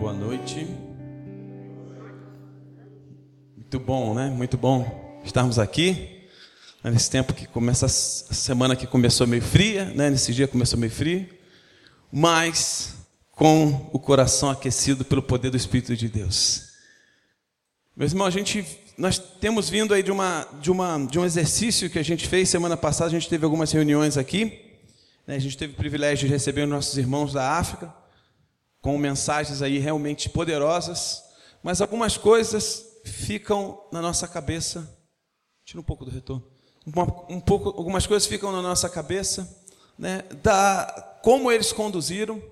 Boa noite. Muito bom, né? Muito bom estarmos aqui. Né? Nesse tempo que começa a semana que começou meio fria, né? Nesse dia começou meio frio, mas com o coração aquecido pelo poder do Espírito de Deus. Meus irmãos, a gente, nós temos vindo aí de, uma, de, uma, de um exercício que a gente fez semana passada, a gente teve algumas reuniões aqui, né? a gente teve o privilégio de receber nossos irmãos da África, com mensagens aí realmente poderosas, mas algumas coisas ficam na nossa cabeça. Tira um pouco do retorno. Um, um pouco, algumas coisas ficam na nossa cabeça, né, da como eles conduziram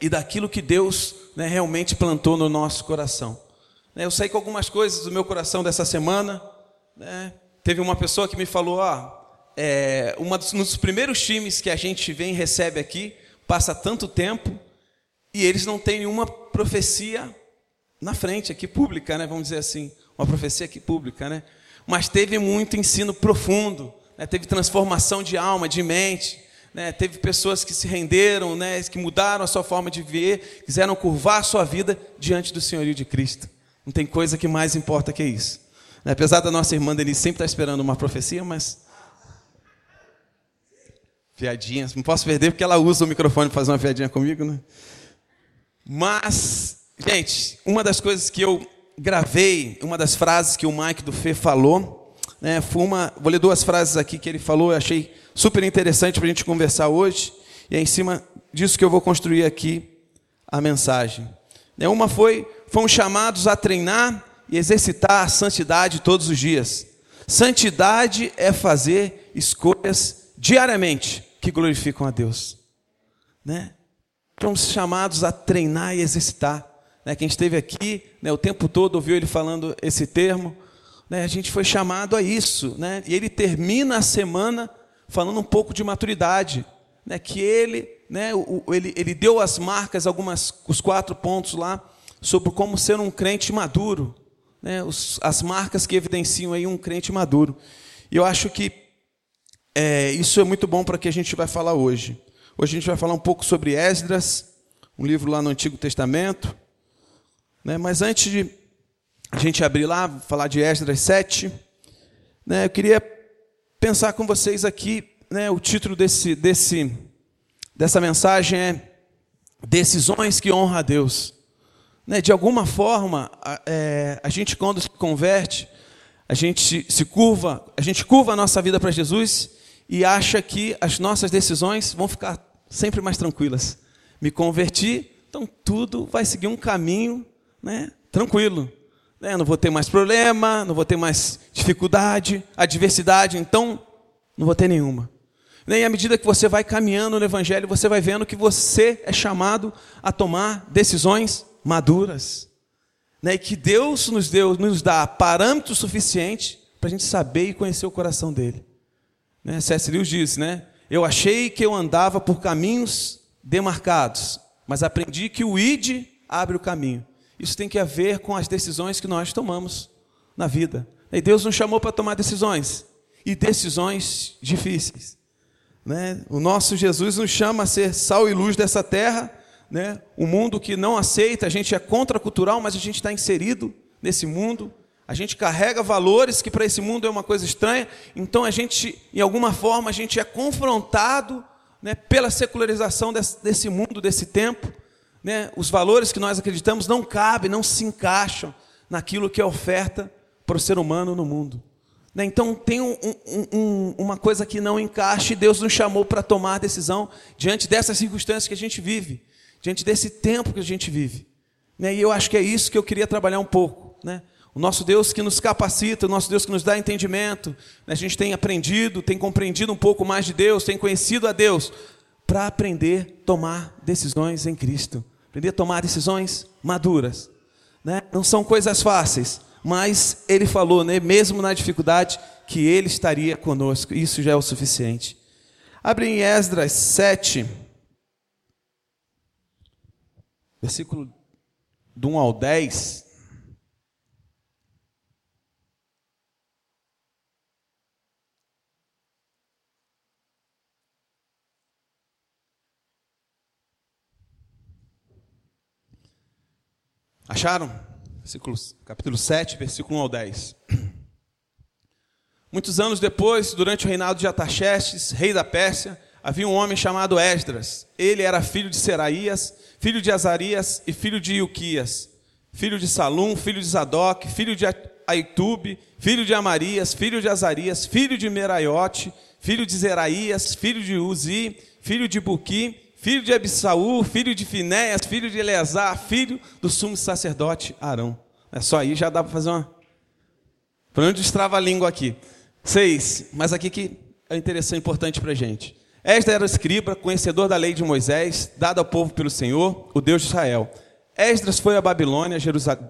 e daquilo que Deus né, realmente plantou no nosso coração. Né, eu saí com algumas coisas do meu coração dessa semana. Né, teve uma pessoa que me falou: ah, é, uma dos, um dos primeiros times que a gente vem recebe aqui passa tanto tempo e eles não têm nenhuma profecia na frente aqui pública, né? Vamos dizer assim, uma profecia aqui pública, né? Mas teve muito ensino profundo, né? teve transformação de alma, de mente, né? Teve pessoas que se renderam, né? Que mudaram a sua forma de viver, quiseram curvar a sua vida diante do senhorio de Cristo. Não tem coisa que mais importa que isso. Né? Apesar da nossa irmã Denise sempre estar esperando uma profecia, mas piadinhas, não posso perder porque ela usa o microfone para fazer uma piadinha comigo, né? Mas, gente, uma das coisas que eu gravei, uma das frases que o Mike do Fê falou, né, foi uma. Vou ler duas frases aqui que ele falou, eu achei super interessante para a gente conversar hoje, e é em cima disso que eu vou construir aqui a mensagem. Né, uma foi: fomos chamados a treinar e exercitar a santidade todos os dias. Santidade é fazer escolhas diariamente que glorificam a Deus. Né? Somos chamados a treinar e exercitar. Né? Quem esteve aqui né, o tempo todo ouviu ele falando esse termo. Né? A gente foi chamado a isso. Né? E ele termina a semana falando um pouco de maturidade. Né? Que ele, né, o, ele, ele deu as marcas, algumas, os quatro pontos lá, sobre como ser um crente maduro. Né? Os, as marcas que evidenciam aí um crente maduro. E eu acho que é, isso é muito bom para o que a gente vai falar hoje. Hoje a gente vai falar um pouco sobre Esdras, um livro lá no Antigo Testamento. Né? Mas antes de a gente abrir lá, falar de Esdras 7, né, eu queria pensar com vocês aqui, né, o título desse, desse, dessa mensagem é Decisões que honram a Deus. Né, de alguma forma, a, é, a gente quando se converte, a gente se curva, a gente curva a nossa vida para Jesus e acha que as nossas decisões vão ficar sempre mais tranquilas. Me converti, então tudo vai seguir um caminho né, tranquilo. Né? Não vou ter mais problema, não vou ter mais dificuldade, adversidade, então não vou ter nenhuma. E à medida que você vai caminhando no Evangelho, você vai vendo que você é chamado a tomar decisões maduras. Né? E que Deus nos, deu, nos dá parâmetro suficiente para a gente saber e conhecer o coração dele. Né? C.S. Lewis disse, né? Eu achei que eu andava por caminhos demarcados, mas aprendi que o ID abre o caminho. Isso tem que ver com as decisões que nós tomamos na vida. E Deus nos chamou para tomar decisões, e decisões difíceis. Né? O nosso Jesus nos chama a ser sal e luz dessa terra. Né? O mundo que não aceita, a gente é contracultural, mas a gente está inserido nesse mundo. A gente carrega valores que para esse mundo é uma coisa estranha, então a gente, em alguma forma, a gente é confrontado né, pela secularização desse, desse, mundo, desse tempo. Né? Os valores que nós acreditamos não cabem, não se encaixam naquilo que é oferta para o ser humano no mundo. Né? Então tem um, um, um, uma coisa que não encaixa e Deus nos chamou para tomar decisão diante dessas circunstâncias que a gente vive, diante desse tempo que a gente vive. Né? E eu acho que é isso que eu queria trabalhar um pouco. Né? O nosso Deus que nos capacita, o nosso Deus que nos dá entendimento. A gente tem aprendido, tem compreendido um pouco mais de Deus, tem conhecido a Deus, para aprender a tomar decisões em Cristo. Aprender a tomar decisões maduras. Né? Não são coisas fáceis, mas Ele falou, né, mesmo na dificuldade, que Ele estaria conosco. Isso já é o suficiente. Abre em Esdras 7, versículo do 1 ao 10. Acharam? Versículo, capítulo 7, versículo 1 ao 10. Muitos anos depois, durante o reinado de Ataxerxes, rei da Pérsia, havia um homem chamado Esdras. Ele era filho de Seraías, filho de Azarias e filho de Ilquias, filho de Salum, filho de Zadok, filho de Aitube, filho de Amarias, filho de Azarias, filho de Meraiote, filho de Zeraías, filho de Uzi, filho de Buqui, filho de Abissaú, filho de Finéias, filho de Eleazar, filho do sumo sacerdote Arão. É só aí já dá para fazer uma. Para onde destrava a língua aqui. Seis, mas aqui que é interessante, importante para a gente. Esta era escriba, conhecedor da lei de Moisés, dada ao povo pelo Senhor, o Deus de Israel. Esdras foi a Babilônia,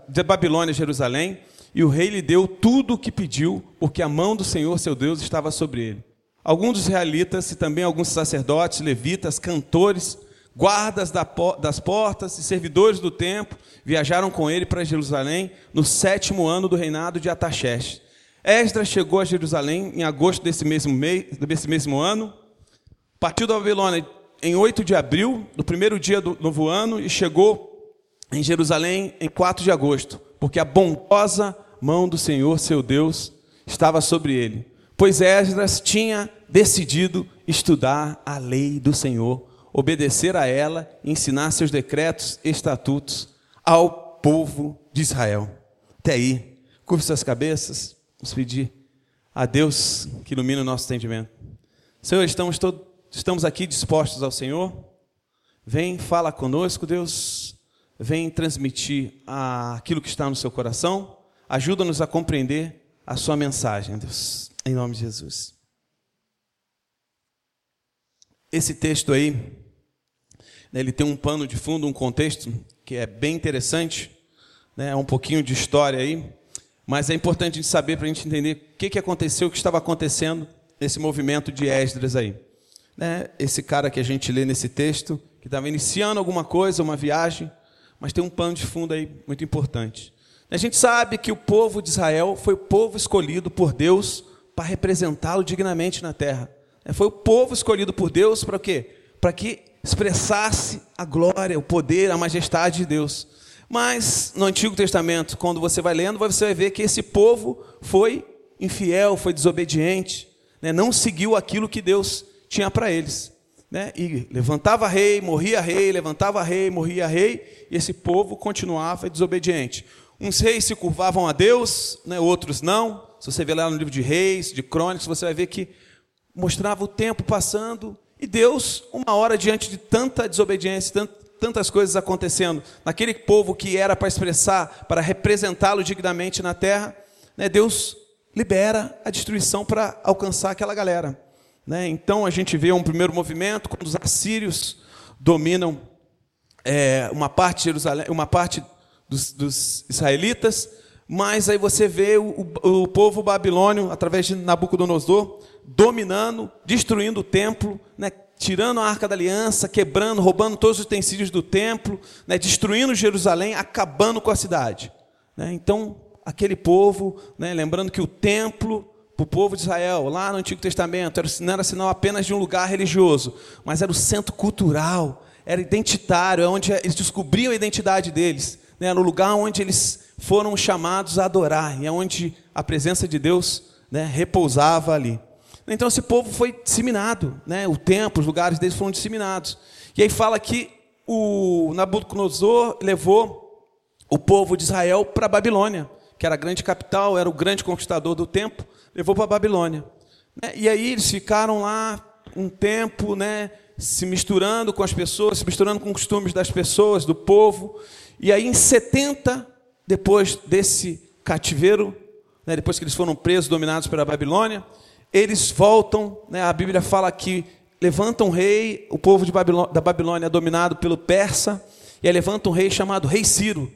de Babilônia Jerusalém, e o rei lhe deu tudo o que pediu, porque a mão do Senhor, seu Deus, estava sobre ele. Alguns dos israelitas e também alguns sacerdotes, levitas, cantores, guardas das portas e servidores do templo viajaram com ele para Jerusalém no sétimo ano do reinado de Ataxerxes. Esdras chegou a Jerusalém em agosto desse mesmo, mês, desse mesmo ano, partiu da Babilônia em 8 de abril, no primeiro dia do novo ano, e chegou em Jerusalém em 4 de agosto, porque a bondosa mão do Senhor, seu Deus, estava sobre ele. Pois Esdras tinha decidido estudar a lei do Senhor, obedecer a ela ensinar seus decretos estatutos ao povo de Israel. Até aí, curve suas cabeças. Vamos pedir a Deus que ilumine o nosso entendimento. Senhor, estamos, estamos aqui dispostos ao Senhor. Vem, fala conosco, Deus. Vem transmitir aquilo que está no seu coração. Ajuda-nos a compreender a sua mensagem, Deus. Em nome de Jesus. Esse texto aí, né, ele tem um pano de fundo, um contexto que é bem interessante, né, um pouquinho de história aí. Mas é importante a gente saber para a gente entender o que, que aconteceu, o que estava acontecendo nesse movimento de Esdras aí. Né? Esse cara que a gente lê nesse texto, que estava iniciando alguma coisa, uma viagem, mas tem um pano de fundo aí muito importante. A gente sabe que o povo de Israel foi o povo escolhido por Deus para representá-lo dignamente na terra. É, foi o povo escolhido por Deus para quê? Para que expressasse a glória, o poder, a majestade de Deus. Mas no Antigo Testamento, quando você vai lendo, você vai ver que esse povo foi infiel, foi desobediente, né? não seguiu aquilo que Deus tinha para eles. Né? E levantava rei, morria rei, levantava rei, morria rei, e esse povo continuava desobediente. Uns reis se curvavam a Deus, né? outros não. Se você ver lá no livro de Reis, de Crônicas, você vai ver que mostrava o tempo passando e Deus, uma hora diante de tanta desobediência, tantas coisas acontecendo naquele povo que era para expressar, para representá-lo dignamente na terra, né, Deus libera a destruição para alcançar aquela galera. Né? Então a gente vê um primeiro movimento quando os assírios dominam é, uma parte de Jerusalém, uma parte dos, dos, israelitas, mas aí você vê o, o povo babilônio através de Nabucodonosor dominando, destruindo o templo, né? tirando a arca da aliança, quebrando, roubando todos os utensílios do templo, né, destruindo Jerusalém, acabando com a cidade. Né? Então, aquele povo, né, lembrando que o templo, para o povo de Israel, lá no Antigo Testamento, não era sinal apenas de um lugar religioso, mas era o centro cultural, era identitário, é onde eles descobriam a identidade deles, né, era o lugar onde eles foram chamados a adorar, e é onde a presença de Deus né, repousava ali. Então esse povo foi disseminado, né? o templo, os lugares deles foram disseminados. E aí fala que o Nabucodonosor levou o povo de Israel para a Babilônia, que era a grande capital, era o grande conquistador do tempo, levou para a Babilônia. Né? E aí eles ficaram lá um tempo, né, se misturando com as pessoas, se misturando com os costumes das pessoas, do povo. E aí em 70, depois desse cativeiro, né, depois que eles foram presos, dominados pela Babilônia, eles voltam, né, a Bíblia fala que levanta um rei, o povo Babilônia, da Babilônia é dominado pelo persa, e aí levanta um rei chamado Rei Ciro.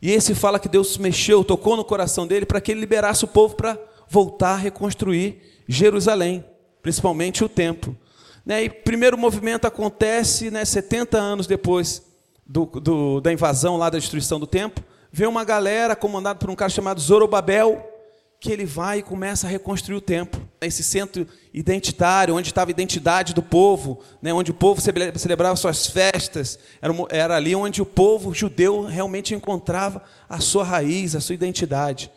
E esse fala que Deus mexeu, tocou no coração dele para que ele liberasse o povo para voltar a reconstruir Jerusalém, principalmente o templo. Né, e o primeiro movimento acontece né, 70 anos depois do, do, da invasão lá da destruição do templo. Vem uma galera comandada por um cara chamado Zorobabel, que ele vai e começa a reconstruir o templo. Esse centro identitário, onde estava a identidade do povo, né, onde o povo celebrava suas festas, era, era ali onde o povo judeu realmente encontrava a sua raiz, a sua identidade.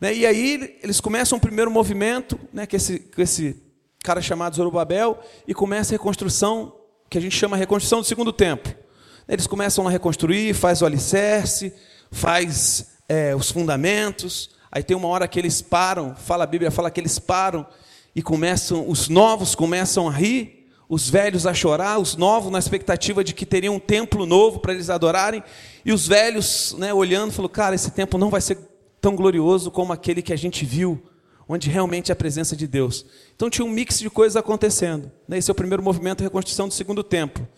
Né, e aí eles começam o primeiro movimento, né, que esse, que esse cara chamado Zorobabel, e começa a reconstrução, que a gente chama reconstrução do segundo templo. Eles começam a reconstruir, faz o alicerce, faz é, os fundamentos, aí tem uma hora que eles param, fala a Bíblia, fala que eles param e começam, os novos começam a rir, os velhos a chorar, os novos na expectativa de que teriam um templo novo para eles adorarem, e os velhos né, olhando, falou, cara, esse templo não vai ser tão glorioso como aquele que a gente viu, onde realmente é a presença de Deus. Então tinha um mix de coisas acontecendo. Né? Esse é o primeiro movimento de reconstrução do segundo templo.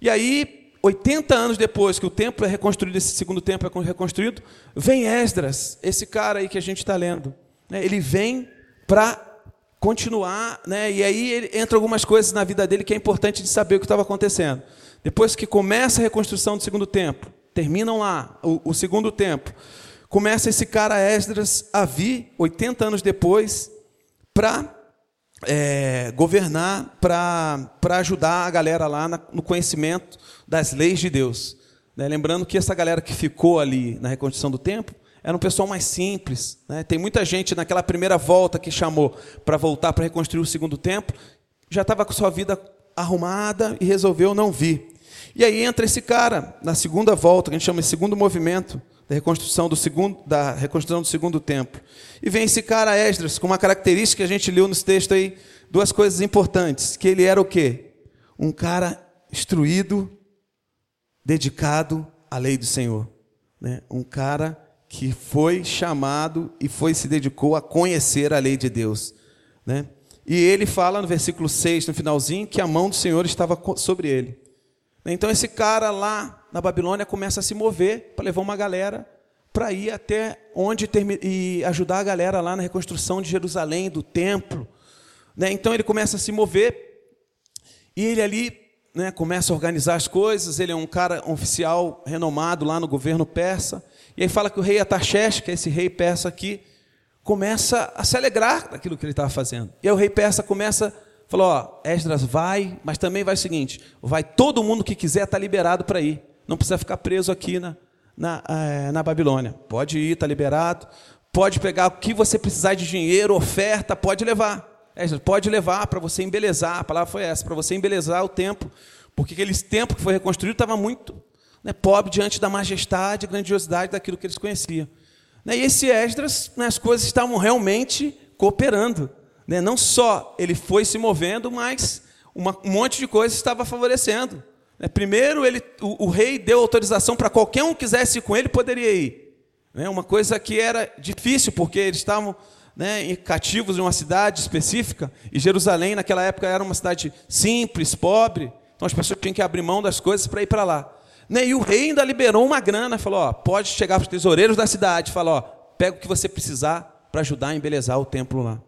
E aí, 80 anos depois que o templo é reconstruído, esse segundo templo é reconstruído, vem Esdras, esse cara aí que a gente está lendo. Né? Ele vem para continuar, né? E aí entra algumas coisas na vida dele que é importante de saber o que estava acontecendo. Depois que começa a reconstrução do segundo templo, terminam lá o, o segundo templo, começa esse cara Esdras a vir 80 anos depois para é, governar, para ajudar a galera lá na, no conhecimento das leis de Deus. Né? Lembrando que essa galera que ficou ali na reconstrução do templo era um pessoal mais simples. Né? Tem muita gente naquela primeira volta que chamou para voltar para reconstruir o segundo templo, já estava com sua vida arrumada e resolveu não vir. E aí entra esse cara na segunda volta, que a gente chama de segundo movimento da reconstrução do segundo, da reconstrução do segundo templo. E vem esse cara Esdras com uma característica que a gente leu nos textos aí, duas coisas importantes, que ele era o quê? Um cara instruído, dedicado à lei do Senhor, né? Um cara que foi chamado e foi se dedicou a conhecer a lei de Deus. Né? E ele fala no versículo 6, no finalzinho, que a mão do Senhor estava sobre ele. Então esse cara lá na Babilônia começa a se mover para levar uma galera para ir até onde e ajudar a galera lá na reconstrução de Jerusalém, do templo. Né? Então ele começa a se mover e ele ali né, começa a organizar as coisas. Ele é um cara um oficial renomado lá no governo persa. E aí fala que o rei Ataxerxes, que é esse rei persa aqui, começa a se alegrar daquilo que ele estava fazendo. E aí o rei persa começa, falou, ó, Esdras vai, mas também vai o seguinte, vai todo mundo que quiser estar tá liberado para ir. Não precisa ficar preso aqui na, na, é, na Babilônia. Pode ir, está liberado. Pode pegar o que você precisar de dinheiro, oferta, pode levar. Esdras, pode levar para você embelezar, a palavra foi essa, para você embelezar o templo. Porque aquele templo que foi reconstruído estava muito né, pobre diante da majestade e grandiosidade daquilo que eles conheciam. Né, e esse Esdras, né, as coisas estavam realmente cooperando. Né, não só ele foi se movendo, mas uma, um monte de coisas estava favorecendo. Né, primeiro, ele, o, o, rei deu autorização para qualquer um que quisesse ir com ele, poderia ir. Né, uma coisa que era difícil, porque eles estavam né, cativos em uma cidade específica, e Jerusalém, naquela época, era uma cidade simples, pobre, então as pessoas tinham que abrir mão das coisas para ir para lá. Né? E o rei ainda liberou uma grana, falou: ó, pode chegar para os tesoureiros da cidade, falou: ó, pega o que você precisar para ajudar a embelezar o templo lá.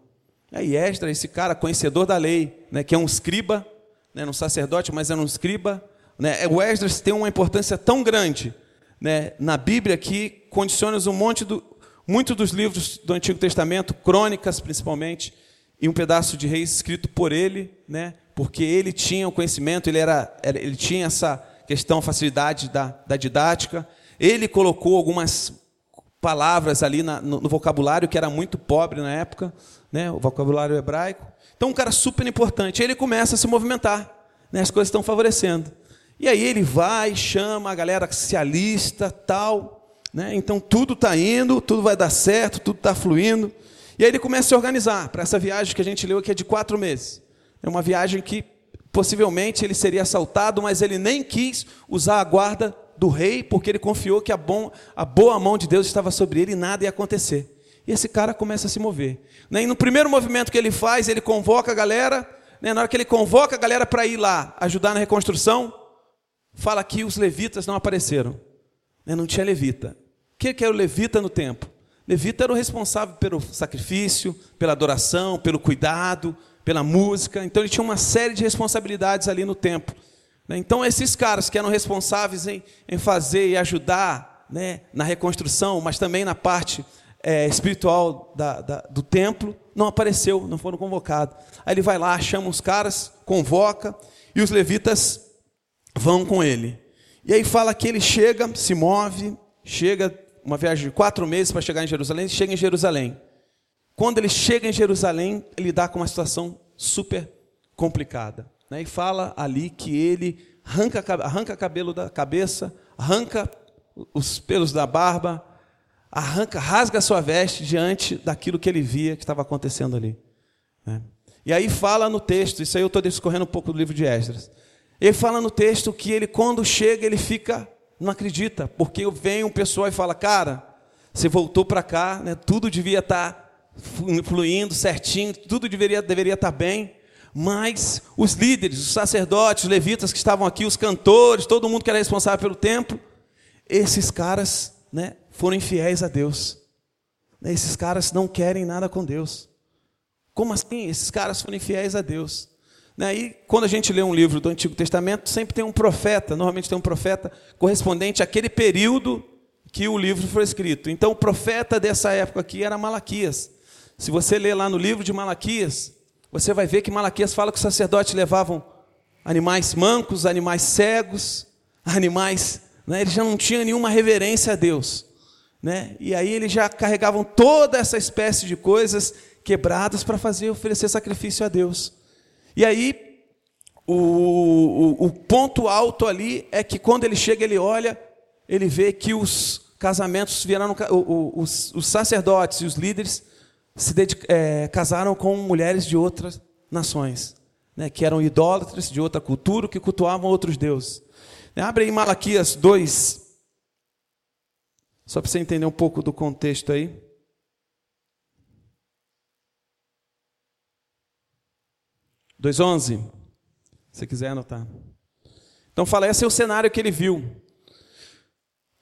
Aí Esdras, esse cara conhecedor da lei, né, que é um escriba, né, um sacerdote, mas é um escriba. Né, o Esdras tem uma importância tão grande né, na Bíblia que condiciona um monte do, muito dos livros do Antigo Testamento, crônicas principalmente, e um pedaço de reis escrito por ele, né, porque ele tinha o conhecimento, ele, era, ele tinha essa questão facilidade da, da didática. Ele colocou algumas palavras ali na, no, no, vocabulário que era muito pobre na época, né, o vocabulário hebraico. Então, um cara super importante. Ele começa a se movimentar, né, as coisas estão favorecendo. E aí ele vai, chama a galera que se alista, tal. Né, então, tudo está indo, tudo vai dar certo, tudo está fluindo. E aí ele começa a se organizar para essa viagem que a gente leu aqui é de quatro meses. É uma viagem que Possivelmente ele seria assaltado, mas ele nem quis usar a guarda do rei, porque ele confiou que a, bom, a boa mão de Deus estava sobre ele e nada ia acontecer. E esse cara começa a se mover. Né? E no primeiro movimento que ele faz, ele convoca a galera. Né? Na hora que ele convoca a galera para ir lá ajudar na reconstrução, fala que os levitas não apareceram. Né? Não tinha levita. O que era o levita no templo? Levita era o responsável pelo sacrifício, pela adoração, pelo cuidado, pela música. Então ele tinha uma série de responsabilidades ali no templo. Né? Então esses caras que eram responsáveis em, em fazer e ajudar né, na reconstrução, mas também na parte é, espiritual da, da, do templo, não apareceu, não foram convocados. Aí ele vai lá, chama os caras, convoca, e os levitas vão com ele. E aí fala que ele chega, se move, chega, uma viagem de quatro meses para chegar em Jerusalém, chega em Jerusalém. Quando ele chega em Jerusalém, ele dá com uma situação super complicada. Né? E fala ali que ele arranca, arranca cabelo da cabeça, arranca os pelos da barba, arranca, rasga a sua veste diante daquilo que ele via que estava acontecendo ali. Né? E aí fala no texto, isso aí eu estou discorrendo um pouco do livro de Esdras. Ele fala no texto que ele, quando chega, ele fica, não acredita, porque vem um pessoal e fala, cara, você voltou para cá, né, tudo devia estar tá fluindo certinho, tudo deveria, deveria estar bem, mas os líderes, os sacerdotes, os levitas que estavam aqui, os cantores, todo mundo que era responsável pelo templo, esses caras né, foram infiéis a Deus. Esses caras não querem nada com Deus. Como assim? Esses caras foram infiéis a Deus. Né, e quando a gente lê um livro do Antigo Testamento, sempre tem um profeta, normalmente tem um profeta correspondente àquele período que o livro foi escrito. Então, o profeta dessa época aqui era Malaquias. Se você ler lá no livro de Malaquias, você vai ver que Malaquias fala que os sacerdotes levavam animais mancos, animais cegos, animais. Né, eles já não tinham nenhuma reverência a Deus. Né? E aí eles já carregavam toda essa espécie de coisas quebradas para fazer oferecer sacrifício a Deus. E aí o, o, o, ponto alto ali é que quando ele chega, ele olha, ele vê que os casamentos viraram os, os sacerdotes e os líderes se é, casaram com mulheres de outras nações, né, que eram idólatras de outra cultura, que cultuavam outros deuses. Abre aí Malaquias 2, só para você entender um pouco do contexto aí. Dois onze, se quiser anotar. Então fala, esse é o cenário que ele viu.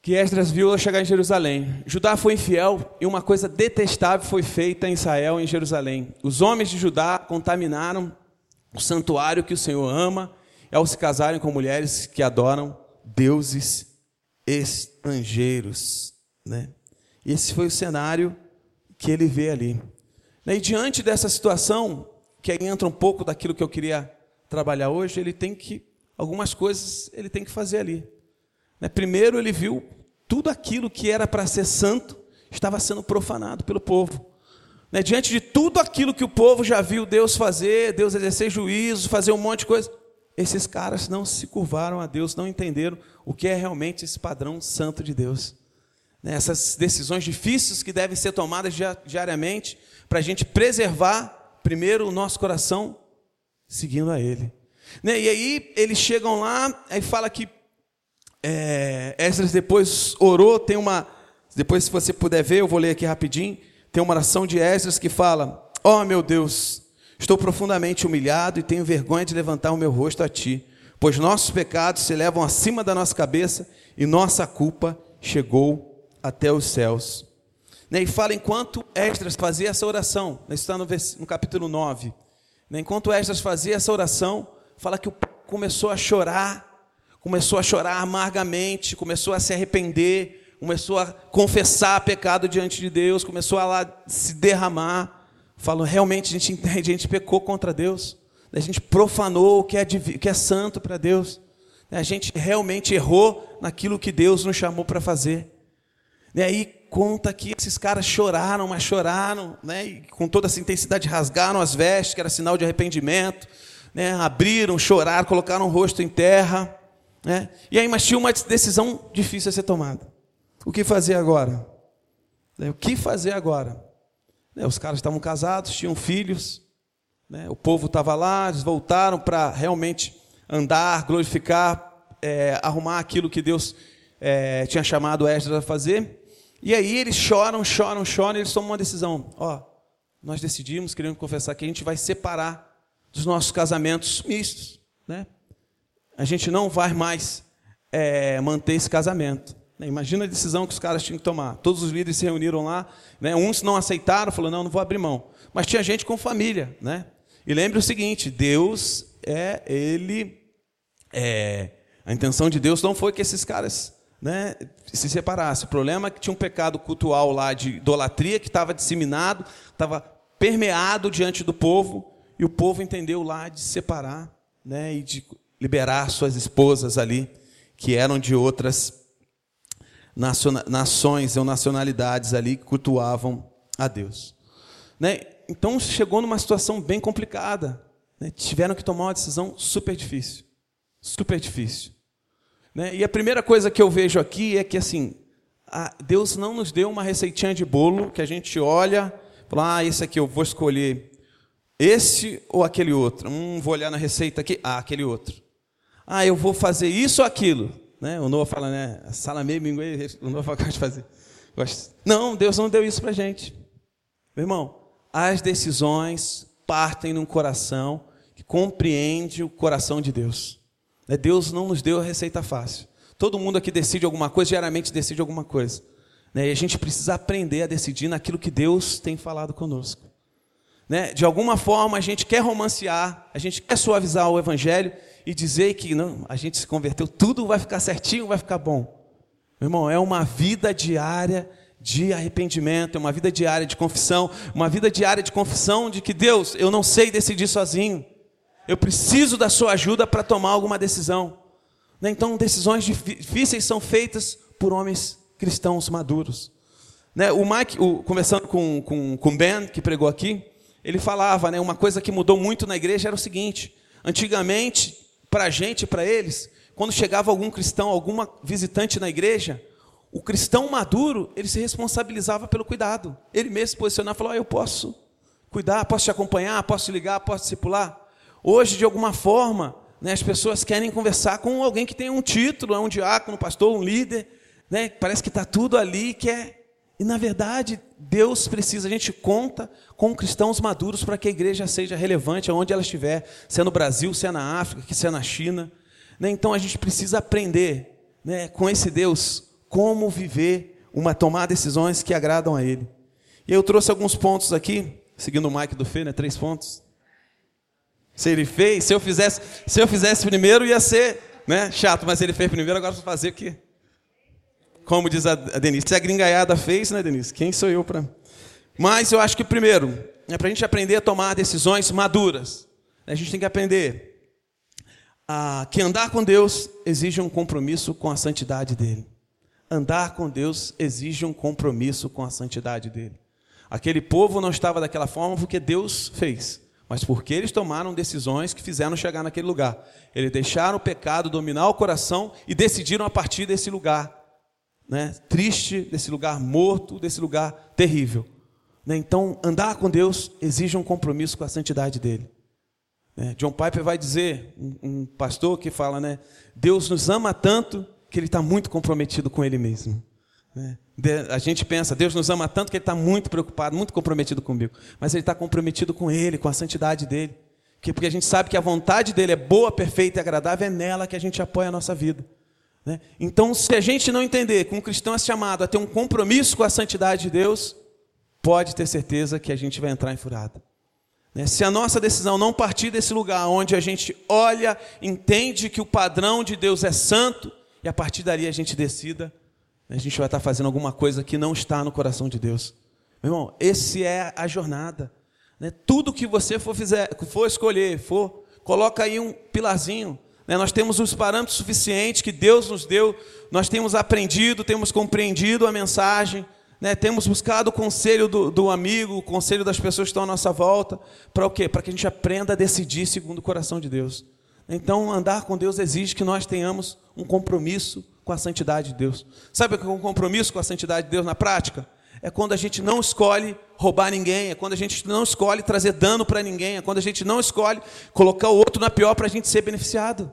Que Esdras viu ao chegar em Jerusalém. Judá foi infiel e uma coisa detestável foi feita em Israel, em Jerusalém. Os homens de Judá contaminaram o santuário que o Senhor ama ao se casarem com mulheres que adoram deuses estrangeiros. Né? Esse foi o cenário que ele vê ali. Né, e diante dessa situação, que aí entra um pouco daquilo que eu queria trabalhar hoje, ele tem que, algumas coisas ele tem que fazer ali. Né, primeiro, ele viu tudo aquilo que era para ser santo estava sendo profanado pelo povo. Diante de tudo aquilo que o povo já viu Deus fazer, Deus exercer juízo, fazer um monte de coisa, esses caras não se curvaram a Deus, não entenderam o que é realmente esse padrão santo de Deus. Né, essas decisões difíceis que devem ser tomadas diariamente para a gente preservar primeiro o nosso coração seguindo a Ele. Né, e aí eles chegam lá, aí fala que é, Esdras depois orou, tem uma, depois se você puder ver, eu vou ler aqui rapidinho, tem uma oração de Esdras que fala, ó oh, meu Deus, estou profundamente humilhado e tenho vergonha de levantar o meu rosto a Ti, pois nossos pecados se levam acima da nossa cabeça e nossa culpa chegou até os céus. Né, e fala enquanto Esdras fazia essa oração, né, está no, capítulo 9. Né, enquanto Esdras fazia essa oração, fala que começou a chorar, começou a chorar amargamente, começou a se arrepender, começou a confessar pecado diante de Deus, começou a lá se derramar. Falou, realmente a gente entende, a gente pecou contra Deus, a gente profanou o que é, o que é santo para Deus, a gente realmente errou naquilo que Deus nos chamou para fazer. E aí conta que esses caras choraram, mas choraram, né? E com toda essa intensidade rasgaram as vestes, que era sinal de arrependimento, né? Abriram, choraram, colocaram o rosto em terra, né? E aí, mas tinha uma decisão difícil a ser tomada. O que fazer agora? O que fazer agora? Né, os caras estavam casados, tinham filhos, né? o povo estava lá, eles voltaram para realmente andar, glorificar, é, arrumar aquilo que Deus é, tinha chamado Esdras a fazer. E aí eles choram, choram, choram, e eles tomam uma decisão. Ó, nós decidimos, queremos confessar que a gente vai separar dos nossos casamentos mistos, né? A gente não vai mais é, manter esse casamento. Né? Imagina a decisão que os caras tinham que tomar. Todos os líderes se reuniram lá, né? uns não aceitaram, falou não, não vou abrir mão. Mas tinha gente com família, né? E lembre o seguinte: Deus é ele, é, a intenção de Deus não foi que esses caras né, se separasse. O problema é que tinha um pecado cultual lá de idolatria que estava disseminado, estava permeado diante do povo, e o povo entendeu lá de separar né, e de liberar suas esposas ali, que eram de outras nações ou nacionalidades ali que cultuavam a Deus. Né? Então chegou numa situação bem complicada. Né? Tiveram que tomar uma decisão super difícil. Super difícil. Né? E a primeira coisa que eu vejo aqui é que assim, Deus não nos deu uma receitinha de bolo que a gente olha, fala, ah, esse aqui eu vou escolher esse ou aquele outro. Hum, vou olhar na receita aqui, ah, aquele outro. Ah, eu vou fazer isso ou aquilo. Né? O Noah fala, né? Salamê, minguê, o Noah gosta de fazer. Não, Deus não deu isso para gente. Meu irmão, as decisões partem num coração que compreende o coração de Deus. Né, Deus não nos deu a receita fácil. Todo mundo aqui decide alguma coisa, geralmente decide alguma coisa. Né, e a gente precisa aprender a decidir naquilo que Deus tem falado conosco. Né, de alguma forma a gente quer romancear, a gente quer suavizar o Evangelho e dizer que não, a gente se converteu, tudo vai ficar certinho, vai ficar bom. Meu irmão, é uma vida diária de arrependimento, é uma vida diária de confissão, uma vida diária de confissão de que Deus, eu não sei decidir sozinho. Eu preciso da sua ajuda para tomar alguma decisão. Né? Então, decisões difíceis são feitas por homens cristãos maduros. Né? O Mike, o, conversando com, com, com Ben, que pregou aqui, ele falava, né, uma coisa que mudou muito na igreja era o seguinte: antigamente, para a gente, para eles, quando chegava algum cristão, alguma visitante na igreja, o cristão maduro, ele se responsabilizava pelo cuidado. Ele mesmo se posicionava e falou: ah, Eu posso cuidar, posso te acompanhar, posso te ligar, posso discipular. Hoje, de alguma forma, né, as pessoas querem conversar com alguém que tem um título, é um diácono, um pastor, um líder, né, parece que está tudo ali, que é... E na verdade, Deus precisa, a gente conta com cristãos maduros para que a igreja seja relevante aonde ela estiver, se é no Brasil, se é na África, se é na China. Né? Então a gente precisa aprender né, com esse Deus como viver, uma tomar decisões que agradam a Ele. E eu trouxe alguns pontos aqui, seguindo o Mike do Fê, né, três pontos. Se ele fez, se eu fizesse, se eu fizesse primeiro ia ser, né, chato, mas ele fez primeiro, agora vou fazer o quê? Como diz a Denise, se a gringaiada fez, né, Denise? Quem sou eu para? Mas eu acho que primeiro, é para a gente aprender a tomar decisões maduras. A gente tem que aprender a, que andar com Deus exige um compromisso com a santidade dele. Andar com Deus exige um compromisso com a santidade dele. Aquele povo não estava daquela forma porque Deus fez mas porque eles tomaram decisões que fizeram chegar naquele lugar. Eles deixaram o pecado dominar o coração e decidiram a partir desse lugar né, triste, desse lugar morto, desse lugar terrível. Né, então, andar com Deus exige um compromisso com a santidade dele. Né, John Piper vai dizer, um, um pastor que fala, né, Deus nos ama tanto que ele está muito comprometido com ele mesmo. Né? A gente pensa, Deus nos ama tanto que Ele está muito preocupado, muito comprometido comigo. Mas Ele está comprometido com Ele, com a santidade dEle. Porque a gente sabe que a vontade dEle é boa, perfeita e agradável, é nela que a gente apoia a nossa vida. Né? Então, se a gente não entender que um cristão é chamado a ter um compromisso com a santidade de Deus, pode ter certeza que a gente vai entrar em furada. Né? Se a nossa decisão não partir desse lugar onde a gente olha, entende que o padrão de Deus é santo, e a partir dali a gente decida a gente vai estar fazendo alguma coisa que não está no coração de Deus. Meu irmão, esse é a jornada. Né? Tudo que você for, fizer, for escolher, for, coloca aí um pilarzinho. Né? Nós temos os parâmetros suficientes que Deus nos deu, nós temos aprendido, temos compreendido a mensagem, né? temos buscado o conselho do, do amigo, o conselho das pessoas que estão à nossa volta. Para o quê? Para que a gente aprenda a decidir segundo o coração de Deus. Então, andar com Deus exige que nós tenhamos um compromisso com a santidade de Deus. Sabe o que é um compromisso com a santidade de Deus na prática? É quando a gente não escolhe roubar ninguém, é quando a gente não escolhe trazer dano para ninguém, é quando a gente não escolhe colocar o outro na pior para a gente ser beneficiado.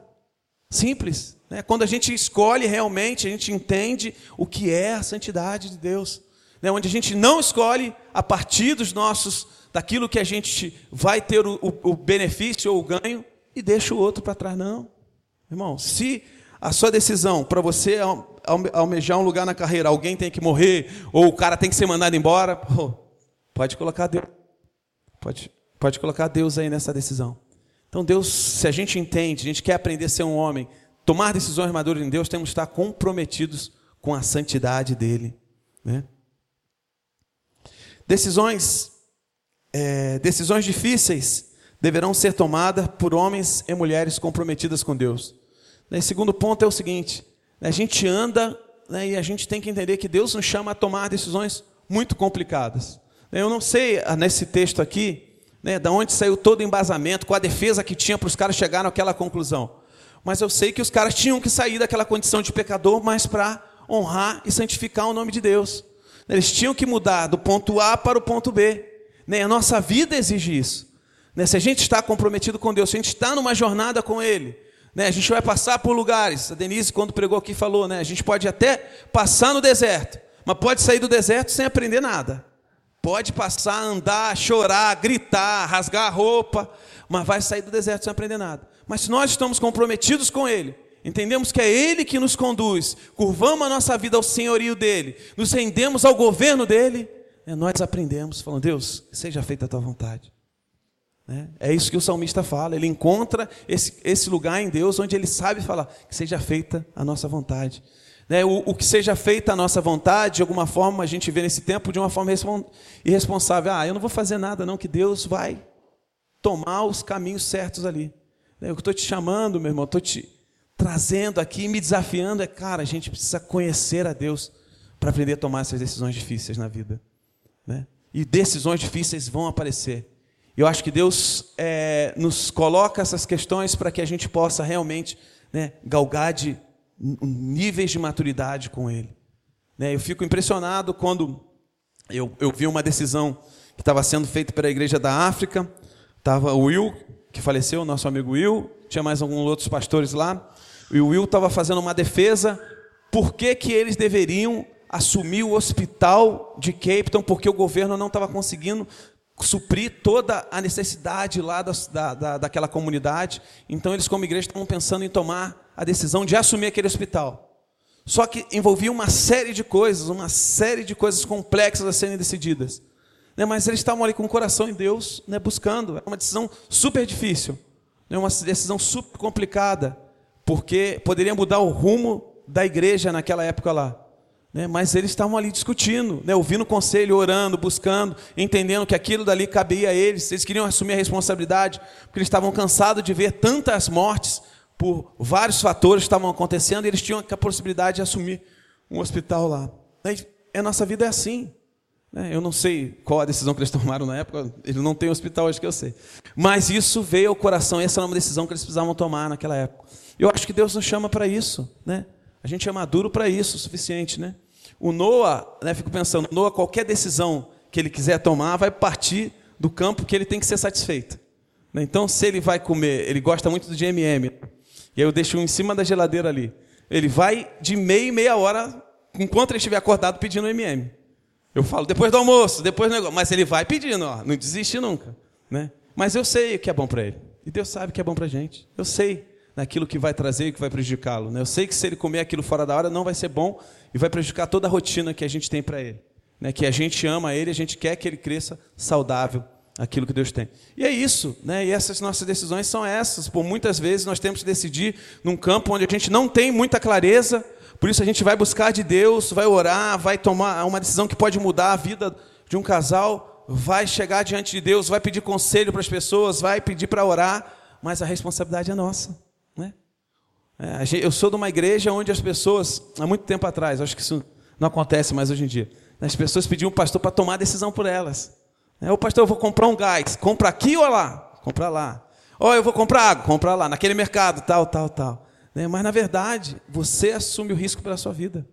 Simples. Né? Quando a gente escolhe realmente, a gente entende o que é a santidade de Deus. Né? Onde a gente não escolhe a partir dos nossos, daquilo que a gente vai ter o, o, o benefício ou o ganho, e deixa o outro para trás, não. Irmão, se a sua decisão para você almejar um lugar na carreira, alguém tem que morrer, ou o cara tem que ser mandado embora, pô, pode colocar Deus. Pode, pode colocar Deus aí nessa decisão. Então, Deus, se a gente entende, a gente quer aprender a ser um homem, tomar decisões maduras em Deus, temos que estar comprometidos com a santidade dele. Né? Decisões, é, decisões difíceis deverão ser tomadas por homens e mulheres comprometidas com Deus. E segundo ponto é o seguinte: a gente anda né, e a gente tem que entender que Deus nos chama a tomar decisões muito complicadas. Eu não sei ah, nesse texto aqui, né, da onde saiu todo o embasamento, qual a defesa que tinha para os caras chegarem àquela conclusão. Mas eu sei que os caras tinham que sair daquela condição de pecador, mas para honrar e santificar o nome de Deus. Eles tinham que mudar do ponto A para o ponto B. Né? A nossa vida exige isso. Né? Se a gente está comprometido com Deus, se a gente está numa jornada com Ele, né? a gente vai passar por lugares. A Denise, quando pregou aqui, falou: né? a gente pode até passar no deserto, mas pode sair do deserto sem aprender nada. Pode passar, andar, chorar, gritar, rasgar a roupa, mas vai sair do deserto sem aprender nada. Mas se nós estamos comprometidos com Ele, entendemos que é Ele que nos conduz, curvamos a nossa vida ao senhorio dEle, nos rendemos ao governo dEle, né, nós aprendemos, falando, Deus, seja feita a tua vontade. Né? É isso que o salmista fala, ele encontra esse, esse lugar em Deus onde ele sabe falar, que seja feita a nossa vontade. Né, o, o, que seja feita a nossa vontade, de alguma forma, a gente vê nesse tempo de uma forma irresponsável. Ah, eu não vou fazer nada, não, que Deus vai tomar os caminhos certos ali. Né, eu estou te chamando, meu irmão, estou te trazendo aqui, me desafiando, é, cara, a gente precisa conhecer a Deus para aprender a tomar essas decisões difíceis na vida. Né? E decisões difíceis vão aparecer. Eu acho que Deus é, nos coloca essas questões para que a gente possa realmente né, galgar de níveis de maturidade com Ele. Né, eu fico impressionado quando eu, eu vi uma decisão que estava sendo feita pela igreja da África. Estava o Will, que faleceu, nosso amigo Will, tinha mais alguns outros pastores lá. E o Will estava fazendo uma defesa por que, que eles deveriam assumir o hospital de Cape Town, porque o governo não estava conseguindo suprir toda a necessidade lá da, da, daquela comunidade. Então eles, como igreja, estavam pensando em tomar a decisão de assumir aquele hospital. Só que envolvia uma série de coisas, uma série de coisas complexas a serem decididas. Né? Mas eles estavam ali com o coração em Deus, né? buscando. É uma decisão super difícil, né? uma decisão super complicada, porque poderia mudar o rumo da igreja naquela época lá. Mas eles estavam ali discutindo, ouvindo conselho, orando, buscando, entendendo que aquilo dali cabia a eles. Eles queriam assumir a responsabilidade, porque eles estavam cansados de ver tantas mortes por vários fatores que estavam acontecendo, e eles tinham a possibilidade de assumir um hospital lá. A nossa vida é assim. Né? Eu não sei qual a decisão que eles tomaram na época, eles não têm hospital, acho que eu sei. Mas isso veio ao coração, essa era uma decisão que eles precisavam tomar naquela época. Eu acho que Deus nos chama para isso. Né? A gente é maduro para isso, o suficiente. Né? O Noah, né, fico pensando, Noah, qualquer decisão que ele quiser tomar, vai partir do campo que ele tem que ser satisfeito. Né? Então, se ele vai comer, ele gosta muito do de MM, e aí eu deixo um em cima da geladeira ali. Ele vai de meia e meia hora, enquanto ele estiver acordado, pedindo MM. Eu falo, depois do almoço, depois do negócio. Mas ele vai pedindo, ó, não desiste nunca. Né? Mas eu sei o que é bom para ele. E Deus sabe o que é bom para a gente. Eu sei naquilo que vai trazer e que vai prejudicá-lo. Né? Eu sei que se ele comer aquilo fora da hora, não vai ser bom e vai prejudicar toda a rotina que a gente tem para ele. Né? Que a gente ama ele, a gente quer que ele cresça saudável aquilo que Deus tem. E é isso, né? E essas nossas decisões são essas. Por muitas vezes nós temos que decidir num campo onde a gente não tem muita clareza, por isso a gente vai buscar de Deus, vai orar, vai tomar uma decisão que pode mudar a vida de um casal, vai chegar diante de Deus, vai pedir conselho para as pessoas, vai pedir para orar, mas a responsabilidade é nossa, né? É, eu sou de uma igreja onde as pessoas, há muito tempo atrás, acho que isso não acontece mais hoje em dia, as pessoas pediam um pastor para tomar decisão por elas. É, o pastor, eu vou comprar um gás. Compra aqui ou lá? Compra lá. Ó, eu vou comprar água. Compra lá. Naquele mercado, tal, tal, tal. Né? Mas, na verdade, você assume o risco pela sua vida.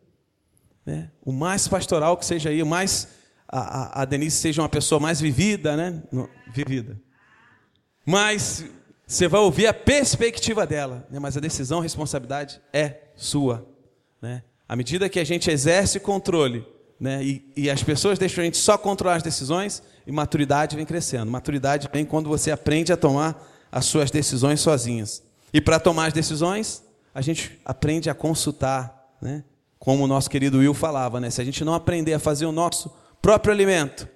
Né? O mais pastoral que seja aí, o mais... A, a, a Denise seja uma pessoa mais vivida, né? Vivida. Mas você vai ouvir a perspectiva dela. Né? Mas a decisão, a responsabilidade é sua. Né? À medida que a gente exerce controle né? E, e, as pessoas deixam a gente só controlar as decisões e maturidade vem crescendo. Maturidade vem quando você aprende a tomar as suas decisões sozinhas. E para tomar as decisões, a gente aprende a consultar, né? como o nosso querido Will falava. Né? Se a gente não aprender a fazer o nosso próprio alimento,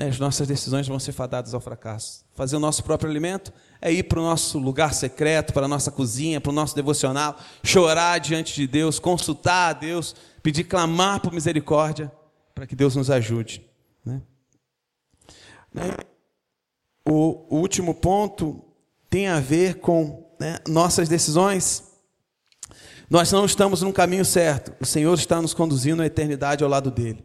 né, as nossas decisões vão ser fadadas ao fracasso. Fazer o nosso próprio alimento é ir para o nosso lugar secreto, para a nossa cozinha, para o nosso devocional, chorar diante de Deus, consultar a Deus, pedir, clamar por misericórdia, para que Deus nos ajude. Né? Né? O, o, último ponto tem a ver com né, nossas decisões. Nós não estamos no caminho certo, o Senhor está nos conduzindo à eternidade ao lado dele.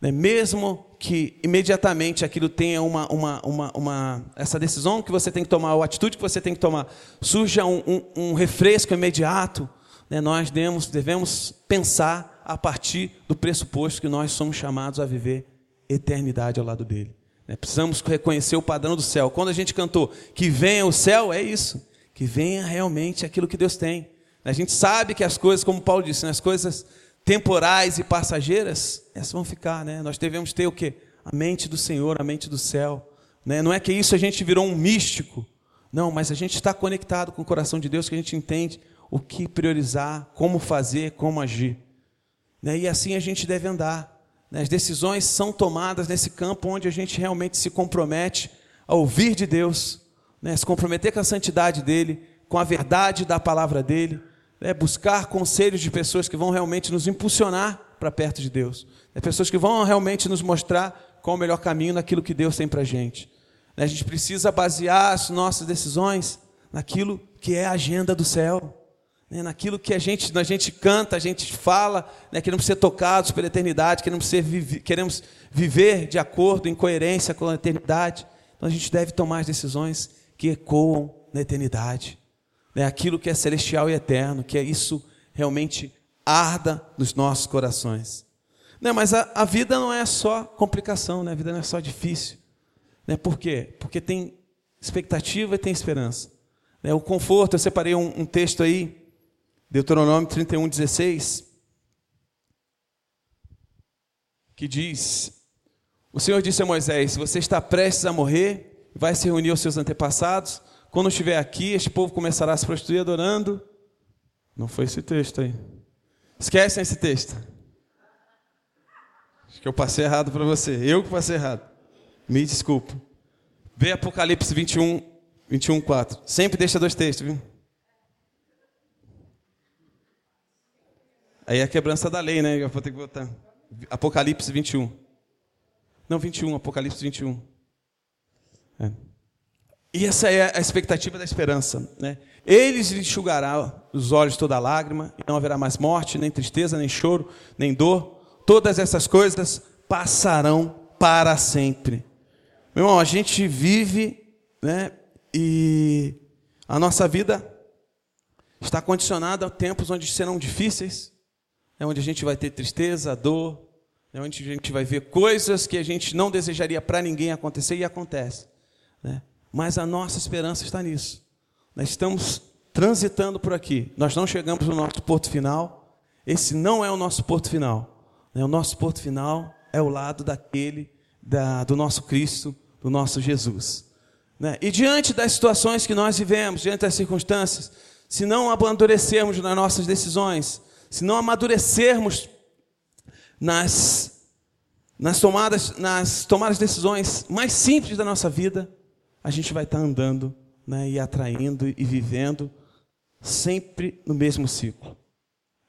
Né? Mesmo que imediatamente aquilo tenha uma, uma, uma, uma, essa decisão que você tem que tomar, ou atitude que você tem que tomar, surja um, um, um refresco imediato, né? nós devemos, devemos pensar a partir do pressuposto que nós somos chamados a viver eternidade ao lado dele. Né? Precisamos reconhecer o padrão do céu. Quando a gente cantou que venha o céu, é isso, que venha realmente aquilo que Deus tem. A gente sabe que as coisas, como Paulo disse, né? as coisas temporais e passageiras, essas vão ficar, né? Nós devemos ter o quê? A mente do Senhor, a mente do céu. Né? Não é que isso a gente virou um místico. Não, mas a gente está conectado com o coração de Deus, que a gente entende o que priorizar, como fazer, como agir. Né? E assim a gente deve andar. Né? As decisões são tomadas nesse campo onde a gente realmente se compromete a ouvir de Deus, né? se comprometer com a santidade dEle, com a verdade da palavra dEle, é buscar conselhos de pessoas que vão realmente nos impulsionar para perto de Deus. É pessoas que vão realmente nos mostrar qual o melhor caminho naquilo que Deus tem para a gente. Né, a gente precisa basear as nossas decisões naquilo que é a agenda do céu. Né, naquilo que a gente, a gente canta, a gente fala, né, queremos ser tocados pela eternidade, queremos, ser, queremos viver de acordo, em coerência com a eternidade. Então a gente deve tomar as decisões que ecoam na eternidade né, aquilo que é celestial e eterno, que é isso realmente arda nos nossos corações. Né, mas a, a, vida não é só complicação, né, a vida não é só difícil. Né, por quê? Porque tem expectativa e tem esperança. Né, o conforto, eu separei um, um texto aí, Deuteronômio 31, 16, que diz: O Senhor disse a Moisés: você está prestes a morrer, vai se reunir aos seus antepassados quando estiver aqui, este povo começará a se prostituir adorando. Não foi esse texto aí. Esquecem esse texto. Acho que eu passei errado para você. Eu que passei errado. Me desculpa. Vê Apocalipse 21, 21, 4. Sempre deixa dois textos, viu? Aí é a quebrança da lei, né? Eu vou ter que botar. Apocalipse 21. Não, 21, Apocalipse 21. É. E essa é a expectativa da esperança. Né? Eles lhe enxugará os olhos toda lágrima, e não haverá mais morte, nem tristeza, nem choro, nem dor. Todas essas coisas passarão para sempre. Meu irmão, a gente vive, né, e a nossa vida está condicionada a tempos onde serão difíceis, é onde a gente vai ter tristeza, dor, é onde a gente vai ver coisas que a gente não desejaria para ninguém acontecer e acontece. Né? Mas a nossa esperança está nisso. Nós estamos transitando por aqui. Nós não chegamos no nosso porto final. Esse não é o nosso porto final. Né? O nosso porto final é o lado daquele, da, do nosso Cristo, do nosso Jesus. Né? E diante das situações que nós vivemos, diante das circunstâncias, se não amadurecermos nas nossas decisões, se não amadurecermos nas, nas, tomadas, nas tomadas de decisões mais simples da nossa vida, a gente vai estar andando né, e atraindo e vivendo sempre no mesmo ciclo.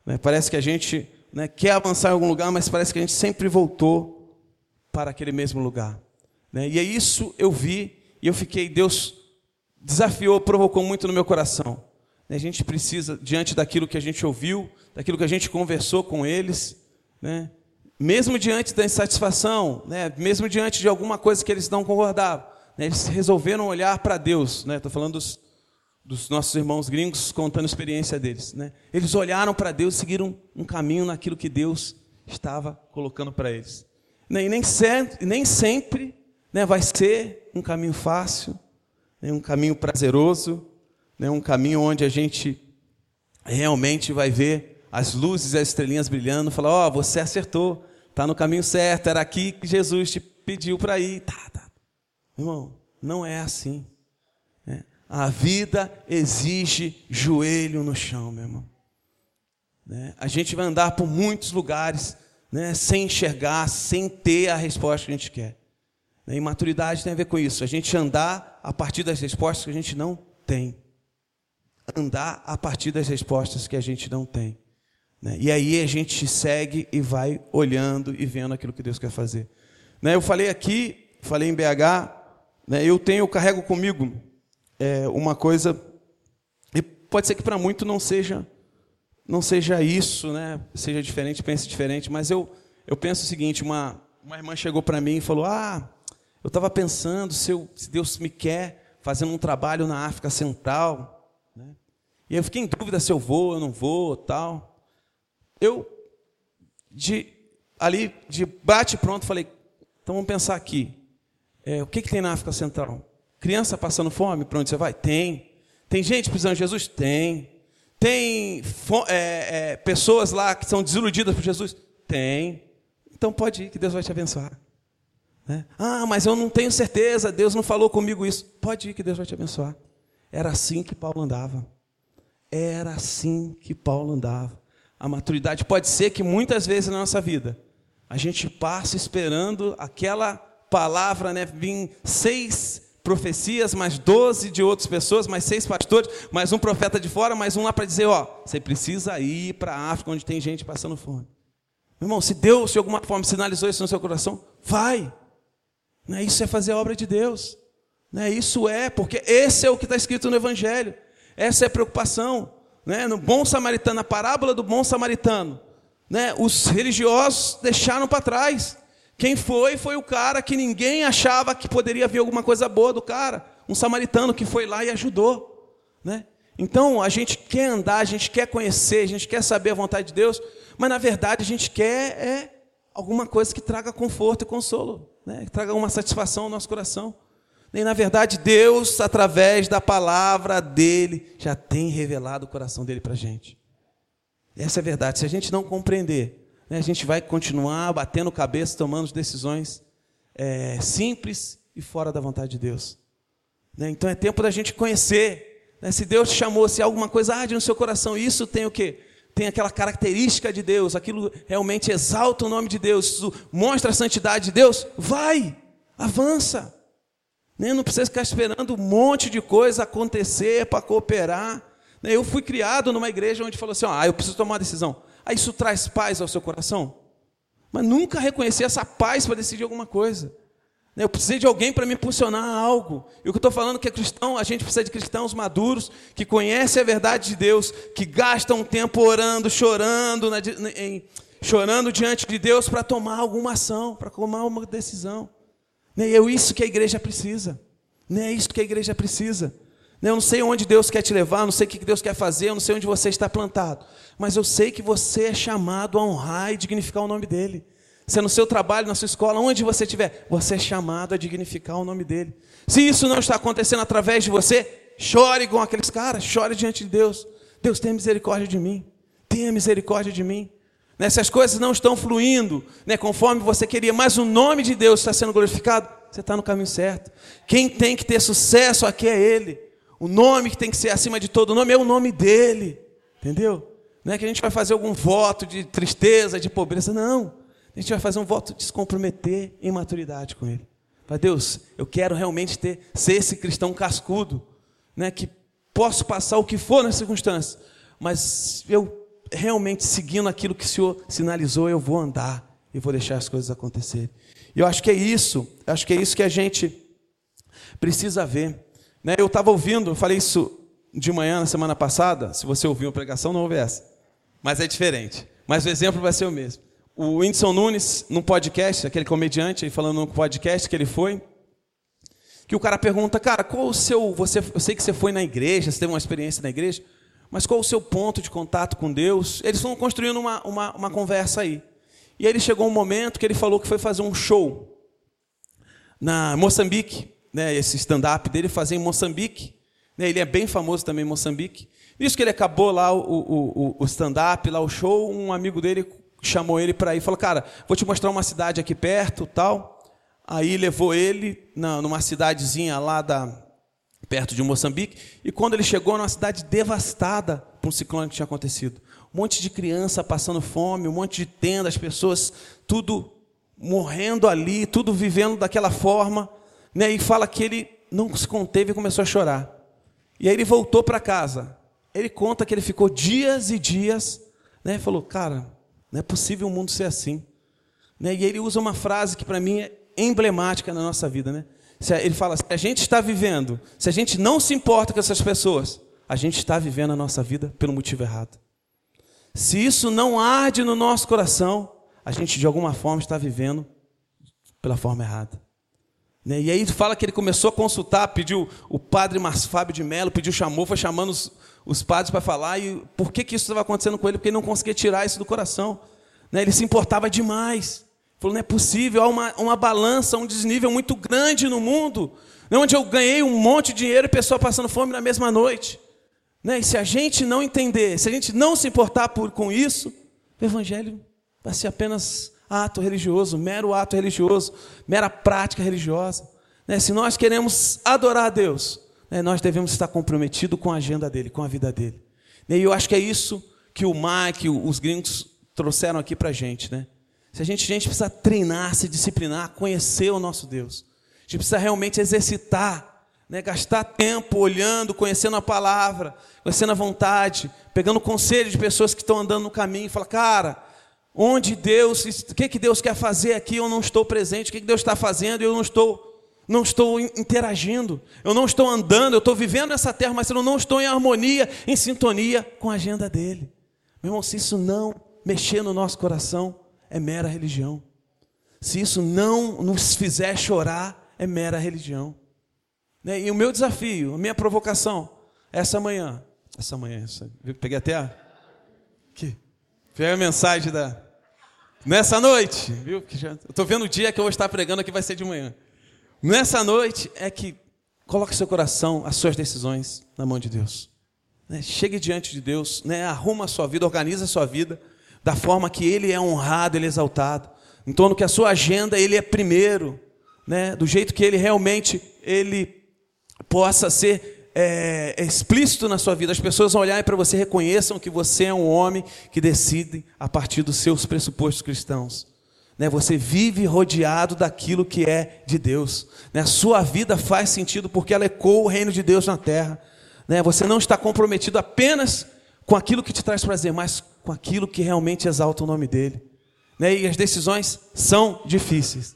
Né? Parece que a gente né, quer avançar em algum lugar, mas parece que a gente sempre voltou para aquele mesmo lugar. Né? E é isso eu vi e eu fiquei, Deus desafiou, provocou muito no meu coração. Né? A gente precisa, diante daquilo que a gente ouviu, daquilo que a gente conversou com eles, né? mesmo diante da insatisfação, né? mesmo diante de alguma coisa que eles não concordavam, né, eles resolveram olhar para Deus. Estou né? falando dos, dos, nossos irmãos gringos contando a experiência deles. Né? Eles olharam para Deus e seguiram um caminho naquilo que Deus estava colocando para eles. Né, e nem, sempre, nem sempre né, vai ser um caminho fácil, né, um caminho prazeroso, né, um caminho onde a gente realmente vai ver as luzes e as estrelinhas brilhando, falar, ó, oh, você acertou, está no caminho certo, era aqui que Jesus te pediu para ir. Tá, tá. Irmão, não é assim. Né? A vida exige joelho no chão, meu irmão. Né? A gente vai andar por muitos lugares né, sem enxergar, sem ter a resposta que a gente quer. Né? E maturidade tem a ver com isso. A gente andar a partir das respostas que a gente não tem. Andar a partir das respostas que a gente não tem. Né? E aí a gente segue e vai olhando e vendo aquilo que Deus quer fazer. Né? Eu falei aqui, falei em BH, né? eu tenho, eu carrego comigo é, uma coisa, e pode ser que para muito não seja, não seja isso, né? seja diferente, pense diferente, mas eu, eu penso o seguinte: uma, uma irmã chegou para mim e falou: Ah, eu estava pensando se, eu, se Deus me quer fazendo um trabalho na África Central. E eu fiquei em dúvida se eu vou, eu não vou, tal. Eu, de, ali, de bate pronto, falei, então vamos pensar aqui. É, o que, que tem na África Central? Criança passando fome, para onde você vai? Tem. Tem gente precisando de Jesus? Tem. Tem é, é, pessoas lá que são desiludidas por Jesus? Tem. Então pode ir, que Deus vai te abençoar. Né? Ah, mas eu não tenho certeza, Deus não falou comigo isso. Pode ir, que Deus vai te abençoar. Era assim que Paulo andava. Era assim que Paulo andava. A maturidade pode ser que muitas vezes na nossa vida a gente passa esperando aquela palavra, né? Vim seis profecias, mais doze de outras pessoas, mais seis pastores, mais um profeta de fora, mais um lá para dizer, ó, você precisa ir para a África onde tem gente passando fome. Meu irmão, se Deus de alguma forma sinalizou isso no seu coração, vai. Não é isso é fazer a obra de Deus. Não é isso é, porque esse é o que está escrito no Evangelho. Essa é a preocupação né, no bom samaritano, na parábola do bom samaritano, né, os religiosos deixaram para trás. Quem foi, foi o cara que ninguém achava que poderia ver alguma coisa boa do cara, um samaritano que foi lá e ajudou. Né? Então, a gente quer andar, a gente quer conhecer, a gente quer saber a vontade de Deus, mas na verdade a gente quer é alguma coisa que traga conforto e consolo, né? que traga uma satisfação ao nosso coração. E na verdade, Deus, através da palavra dele, já tem revelado o coração dele para a gente. Essa é a verdade. Se a gente não compreender, né, a gente vai continuar batendo cabeça, tomando decisões é, simples e fora da vontade de Deus. Né? Então é tempo da gente conhecer. Né? Se Deus te chamou, se alguma coisa arde no seu coração, isso tem o quê? Tem aquela característica de Deus, aquilo realmente exalta o nome de Deus, isso mostra a santidade de Deus, vai, avança. Nem não precisa ficar esperando um monte de coisa acontecer para cooperar. Né? Eu fui criado numa igreja onde falou assim: ah, eu preciso tomar uma decisão. Ah, isso traz paz ao seu coração? Mas nunca reconhecer essa paz para decidir alguma coisa. Né? Eu precisei de alguém para me impulsionar a algo. E o que eu estou falando é que é cristão, a gente precisa de cristãos maduros, que conhecem a verdade de Deus, que gastam tempo orando, chorando, na, em, chorando diante de Deus para tomar alguma ação, para tomar uma decisão. É isso que a igreja precisa. É isso que a igreja precisa. Eu não sei onde Deus quer te levar, não sei o que Deus quer fazer, eu não sei onde você está plantado. Mas eu sei que você é chamado a honrar e dignificar o nome dEle. Se é no seu trabalho, na sua escola, onde você estiver, você é chamado a dignificar o nome dEle. Se isso não está acontecendo através de você, chore com aqueles caras, chore diante de Deus. Deus, tenha misericórdia de mim. Tenha misericórdia de mim. Né? Se as coisas não estão fluindo né, conforme você queria, mas o nome de Deus está sendo glorificado, você está no caminho certo. Quem tem que ter sucesso aqui é Ele. O nome que tem que ser acima de todo nome é o nome dEle. Entendeu? Não é que a gente vai fazer algum voto de tristeza, de pobreza, não. A gente vai fazer um voto de se comprometer em maturidade com Ele. Para Deus, eu quero realmente ter, ser esse cristão cascudo, né, que posso passar o que for nas circunstâncias, mas eu realmente seguindo aquilo que o Senhor sinalizou, eu vou andar e vou deixar as coisas acontecerem. E eu acho que é isso, acho que é isso que a gente precisa ver. Né? Eu estava ouvindo, eu falei isso de manhã na semana passada, se você ouviu a pregação, não ouve essa. Mas é diferente. Mas o exemplo vai ser o mesmo. O Whindersson Nunes, num podcast, aquele comediante, falando num podcast que ele foi, que o cara pergunta, cara, qual o seu. Você, eu sei que você foi na igreja, você teve uma experiência na igreja. Mas qual o seu ponto de contato com Deus? Eles estão construindo uma, uma, uma conversa aí. E aí ele chegou um momento que ele falou que foi fazer um show na Moçambique, né, esse stand-up dele fazer em Moçambique. Né, ele é bem famoso também em Moçambique. Isso que ele acabou lá o, o, o stand-up, lá o show, um amigo dele chamou ele para ir, falou, cara, vou te mostrar uma cidade aqui perto, tal. Aí levou ele na, numa cidadezinha lá da, perto de Moçambique, e quando ele chegou numa cidade devastada por um ciclone que tinha acontecido. Um monte de criança passando fome, um monte de tenda, as pessoas, tudo morrendo ali, tudo vivendo daquela forma, né? E fala que ele não se conteve e começou a chorar. E aí ele voltou para casa. Ele conta que ele ficou dias e dias, né? Falou, cara, não é possível o mundo ser assim. Né? E ele usa uma frase que para mim é emblemática na nossa vida, né? Ele fala: se a gente está vivendo, se a gente não se importa com essas pessoas, a gente está vivendo a nossa vida pelo motivo errado. Se isso não arde no nosso coração, a gente de alguma forma está vivendo pela forma errada. Né? E aí fala que ele começou a consultar, pediu o padre Márcio Fábio de Mello, pediu, chamou, foi chamando os, os padres para falar, e por que, que isso estava acontecendo com ele? Porque ele não conseguia tirar isso do coração. Né? Ele se importava demais. Falou, não é possível, há uma, uma balança, um desnível muito grande no mundo, né? onde eu ganhei um monte de dinheiro e pessoa passando fome na mesma noite. Né? E se a gente não entender, se a gente não se importar por, com isso, o evangelho vai ser apenas ato religioso, mero ato religioso, mera prática religiosa. Né? Se nós queremos adorar a Deus, né, nós devemos estar comprometidos com a agenda dele, com a vida dele. E eu acho que é isso que o Mike, os gringos trouxeram aqui para a gente. Né? Se a gente, a gente precisa treinar, se disciplinar, conhecer o nosso Deus. A gente precisa realmente exercitar, né? gastar tempo olhando, conhecendo a palavra, conhecendo a vontade, pegando conselho de pessoas que estão andando no caminho falar, cara, onde Deus, o que, que Deus quer fazer aqui, eu não estou presente, o que, que Deus está fazendo, eu não estou, não estou interagindo, eu não estou andando, eu estou vivendo essa terra, mas eu não estou em harmonia, em sintonia com a agenda dele. Meu irmão, se isso não mexer no nosso coração, é mera religião. Se isso não nos fizer chorar, é mera religião. Né? E o meu desafio, a minha provocação, essa manhã, essa manhã, essa, peguei até a. Aqui. Peguei a mensagem da, Nessa noite, viu? Eu estou vendo o dia que eu vou estar pregando aqui vai ser de manhã. Nessa noite é que coloque seu coração, as suas decisões na mão de Deus. Né? Chegue diante de Deus, né? arruma a sua vida, organiza a sua vida da forma que Ele é honrado, Ele é exaltado. Em torno que a sua agenda Ele é primeiro, né? do jeito que Ele realmente Ele possa ser é, é, explícito na sua vida, as pessoas olharem para você reconheçam que você é um homem que decide a partir dos seus pressupostos cristãos. Né? Você vive rodeado daquilo que é de Deus. Né? A sua vida faz sentido porque ela ecoa o reino de Deus na terra. Né? Você não está comprometido apenas com aquilo que te traz prazer, mas com aquilo que realmente exalta o nome dele. Né? E as decisões são difíceis.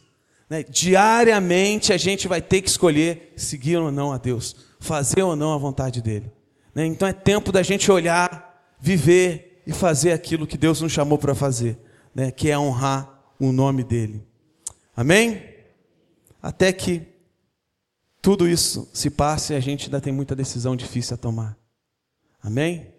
Né? Diariamente a gente vai ter que escolher seguir ou não a Deus fazer ou não a vontade dele. Né? Então é tempo da gente olhar, viver e fazer aquilo que Deus nos chamou para fazer, né? que é honrar o nome dele. Amém? Até que tudo isso se passe, a gente ainda tem muita decisão difícil a tomar. Amém?